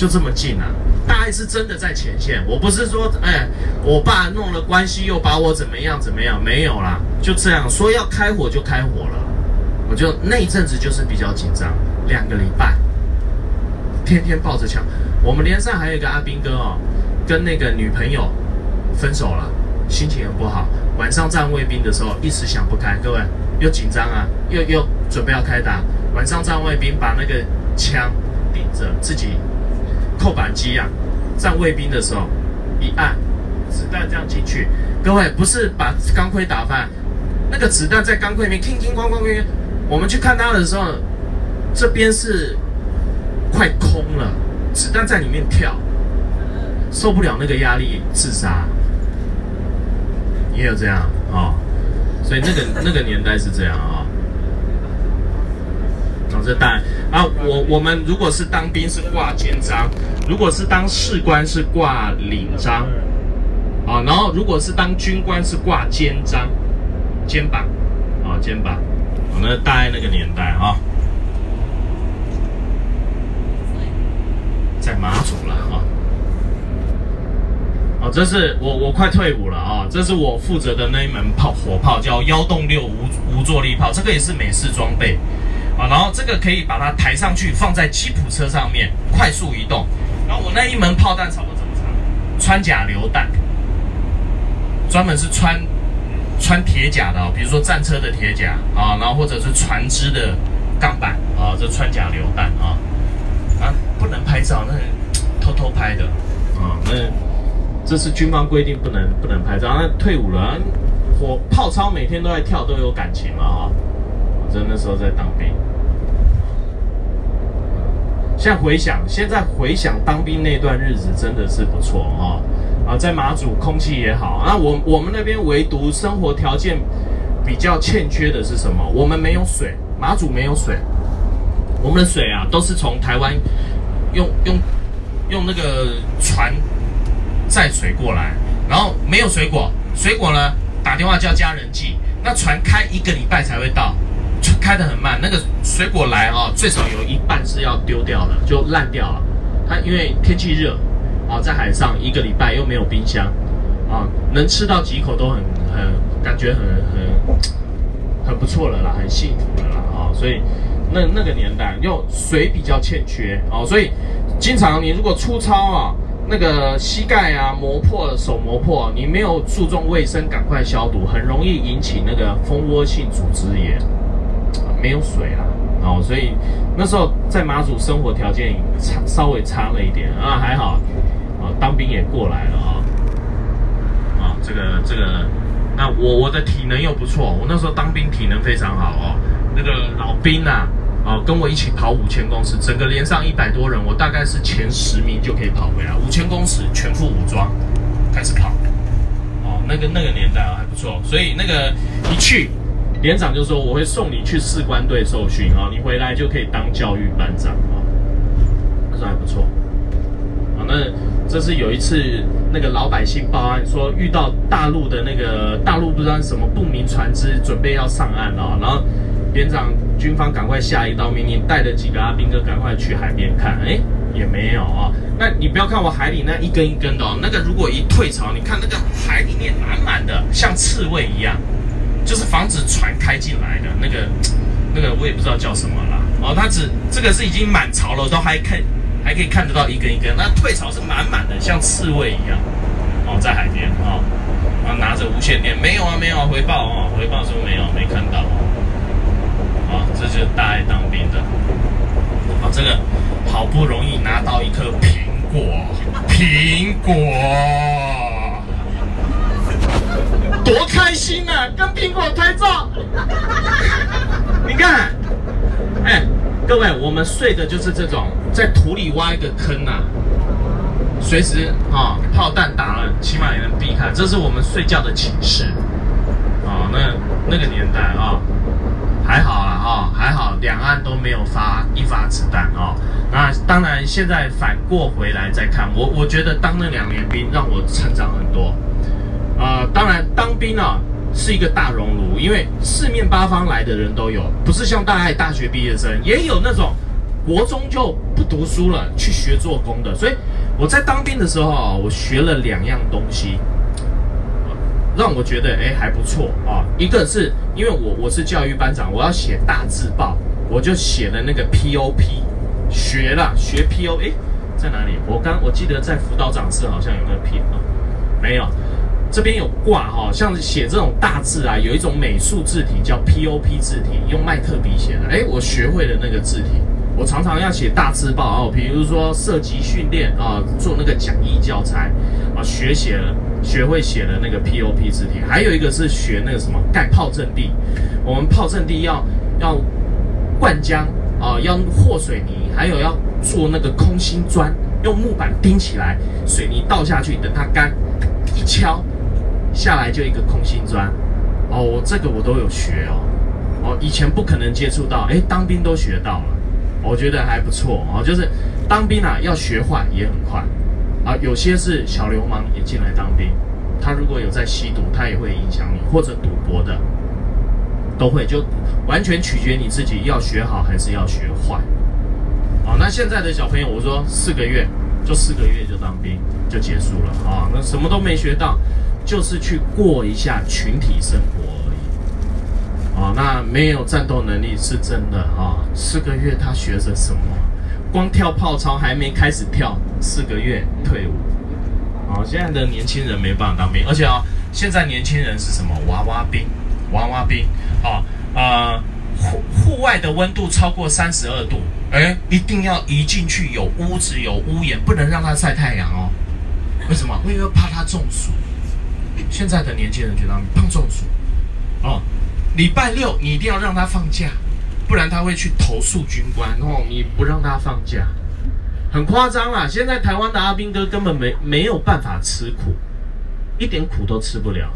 就这么近啊！大爱是真的在前线，我不是说，哎，我爸弄了关系又把我怎么样怎么样，没有啦，就这样说要开火就开火了。我就那一阵子就是比较紧张，两个礼拜，天天抱着枪。我们连上还有一个阿兵哥哦，跟那个女朋友分手了，心情很不好。晚上站卫兵的时候一时想不开，各位又紧张啊，又又准备要开打。晚上站卫兵把那个枪顶着自己。扣扳机啊，站卫兵的时候一按，子弹这样进去。各位不是把钢盔打翻，那个子弹在钢盔里面，叮叮咣咣。我们去看他的时候，这边是快空了，子弹在里面跳，受不了那个压力自杀。也有这样啊，所以那个那个年代是这样啊。哦，这弹啊，我我们如果是当兵是挂肩章，如果是当士官是挂领章，啊，然后如果是当军官是挂肩章，肩膀，啊，肩膀，我们大概那个年代啊，在马祖了啊，哦，这是我我快退伍了啊，这是我负责的那一门炮火炮叫幺洞六无无坐力炮，这个也是美式装备。啊，然后这个可以把它抬上去，放在吉普车上面快速移动。然后我那一门炮弹差不多这么长，穿甲榴弹，专门是穿穿铁甲的，比如说战车的铁甲啊，然后或者是船只的钢板啊，这穿甲榴弹啊啊，不能拍照，那偷偷拍的啊，那这是军方规定不能不能拍照。那退伍了，火炮操每天都在跳，都有感情了啊。真那时候在当兵。现在回想，现在回想当兵那段日子真的是不错哈啊，在马祖空气也好啊，我我们那边唯独生活条件比较欠缺的是什么？我们没有水，马祖没有水，我们的水啊都是从台湾用用用那个船载水过来，然后没有水果，水果呢打电话叫家人寄，那船开一个礼拜才会到。开得很慢，那个水果来啊，最少有一半是要丢掉的，就烂掉了。它因为天气热啊，在海上一个礼拜又没有冰箱啊，能吃到几口都很很感觉很很很不错了啦，很幸福了啦啊。所以那那个年代又水比较欠缺啊，所以经常你如果粗糙啊，那个膝盖啊磨破手磨破，你没有注重卫生，赶快消毒，很容易引起那个蜂窝性组织炎。没有水啦，哦，所以那时候在马祖生活条件差稍微差了一点啊，还好，啊，当兵也过来了啊，啊，这个这个，那我我的体能又不错，我那时候当兵体能非常好哦，那个老兵呐，啊，跟我一起跑五千公尺，整个连上一百多人，我大概是前十名就可以跑回来，五千公尺全副武装开始跑，哦，那个那个年代啊还不错，所以那个一去。连长就说：“我会送你去士官队受训啊，你回来就可以当教育班长啊。”他说还不错啊。那这是有一次那个老百姓报案说遇到大陆的那个大陆不知道什么不明船只准备要上岸啊，然后连长军方赶快下一道命令，带着几个阿兵哥赶快去海边看，哎，也没有啊。那你不要看我海里那一根一根的哦，那个如果一退潮，你看那个海里面满满的像刺猬一样。就是防止船开进来的那个，那个我也不知道叫什么啦哦。它只这个是已经满潮了，都还看还可以看得到一根一根。那退潮是满满的，像刺猬一样哦，在海边啊，然后拿着无线电，没有啊，没有啊，回报啊，回报说没有，没看到啊。这就是大爱当兵的啊，这个好不容易拿到一颗苹果，苹果。多开心啊！跟苹果拍照，你看，哎，各位，我们睡的就是这种，在土里挖一个坑啊，随时啊，炮弹打了，起码也能避开。这是我们睡觉的寝室啊。那那个年代啊，还好啊，啊，还好，两岸都没有发一发子弹啊。那当然，现在反过回来再看，我我觉得当那两年兵让我成长很多。啊，当然，当兵啊是一个大熔炉，因为四面八方来的人都有，不是像大爱大学毕业生，也有那种国中就不读书了，去学做工的。所以我在当兵的时候啊，我学了两样东西，让我觉得哎还不错啊。一个是因为我我是教育班长，我要写大字报，我就写了那个 POP，学了学 PO，哎在哪里？我刚我记得在辅导长室好像有那个 P 啊，没有。这边有挂哈，像写这种大字啊，有一种美术字体叫 POP 字体，用麦克笔写的。哎，我学会了那个字体，我常常要写大字报哦，比如说射击训练啊，做那个讲义教材啊，学写了，学会写了那个 POP 字体。还有一个是学那个什么盖炮阵地，我们炮阵地要要灌浆啊，要和水泥，还有要做那个空心砖，用木板钉起来，水泥倒下去，等它干，一敲。下来就一个空心砖，哦，我这个我都有学哦，哦，以前不可能接触到，哎，当兵都学到了，我觉得还不错。哦，就是当兵啊，要学坏也很快，啊，有些是小流氓也进来当兵，他如果有在吸毒，他也会影响你，或者赌博的，都会，就完全取决你自己要学好还是要学坏，哦，那现在的小朋友，我说四个月就四个月就当兵就结束了。啊，那什么都没学到。就是去过一下群体生活而已，哦，那没有战斗能力是真的啊。四个月他学着什么？光跳炮操还没开始跳，四个月退伍。哦，现在的年轻人没办法当兵，而且啊，现在年轻人是什么？娃娃兵，娃娃兵。啊，呃，户户外的温度超过三十二度，哎，一定要移进去有屋子有屋檐，不能让他晒太阳哦。为什么？因为怕他中暑。现在的年轻人觉得胖中暑，哦，礼拜六你一定要让他放假，不然他会去投诉军官哦。你不让他放假，很夸张啦。现在台湾的阿兵哥根本没没有办法吃苦，一点苦都吃不了。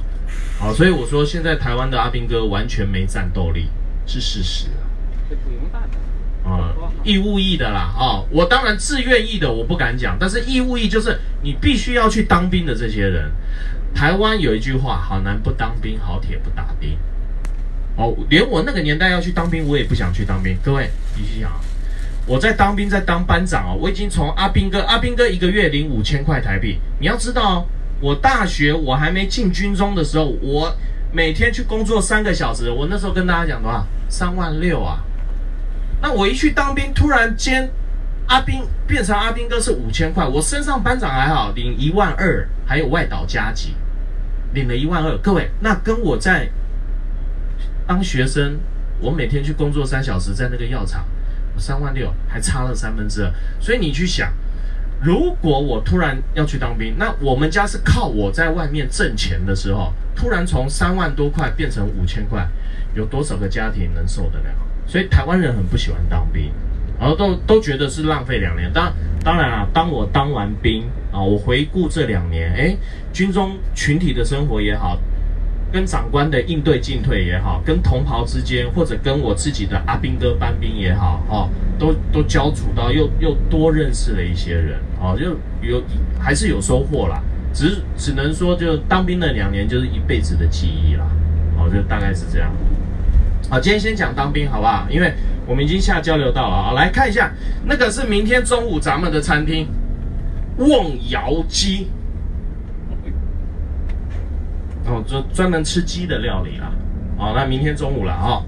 好，所以我说现在台湾的阿兵哥完全没战斗力，是事实啊。不用办的。啊，义务役的啦，啊，我当然自愿意的我不敢讲，但是义务役就是你必须要去当兵的这些人。台湾有一句话：好男不当兵，好铁不打钉。哦，连我那个年代要去当兵，我也不想去当兵。各位，你去想，我在当兵，在当班长哦，我已经从阿兵哥，阿兵哥一个月领五千块台币。你要知道，我大学我还没进军中的时候，我每天去工作三个小时，我那时候跟大家讲的话，三万六啊。那我一去当兵，突然间。阿兵变成阿兵哥是五千块，我身上班长还好领一万二，还有外岛加急，领了一万二。各位，那跟我在当学生，我每天去工作三小时，在那个药厂，我三万六还差了三分之二。所以你去想，如果我突然要去当兵，那我们家是靠我在外面挣钱的时候，突然从三万多块变成五千块，有多少个家庭能受得了？所以台湾人很不喜欢当兵。然后都都觉得是浪费两年，当当然啊，当我当完兵啊，我回顾这两年，哎，军中群体的生活也好，跟长官的应对进退也好，跟同袍之间，或者跟我自己的阿兵哥班兵也好，哦，都都交处到，又又多认识了一些人，哦，就有还是有收获啦，只只能说就当兵的两年就是一辈子的记忆啦，哦，就大概是这样。好，今天先讲当兵好不好？因为我们已经下交流道了啊，来看一下，那个是明天中午咱们的餐厅，瓮窑鸡，哦，专专门吃鸡的料理啊，哦，那明天中午了啊。